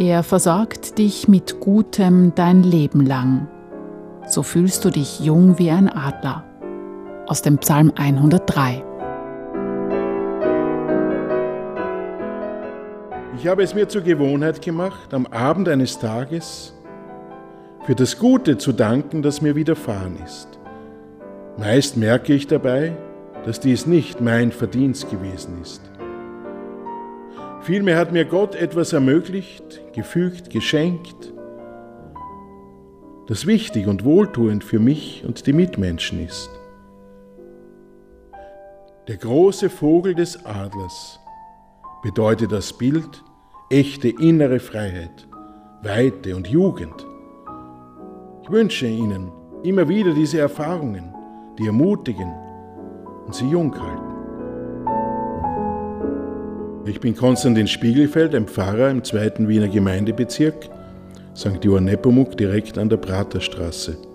Er versorgt dich mit Gutem dein Leben lang. So fühlst du dich jung wie ein Adler. Aus dem Psalm 103. Ich habe es mir zur Gewohnheit gemacht, am Abend eines Tages für das Gute zu danken, das mir widerfahren ist. Meist merke ich dabei, dass dies nicht mein Verdienst gewesen ist. Vielmehr hat mir Gott etwas ermöglicht, gefügt, geschenkt, das wichtig und wohltuend für mich und die Mitmenschen ist. Der große Vogel des Adlers bedeutet das Bild echte innere Freiheit, Weite und Jugend. Ich wünsche Ihnen immer wieder diese Erfahrungen, die ermutigen und Sie jung halten. Ich bin Konstantin Spiegelfeld, ein Pfarrer im zweiten Wiener Gemeindebezirk, St. Johann Nepomuk, direkt an der Praterstraße.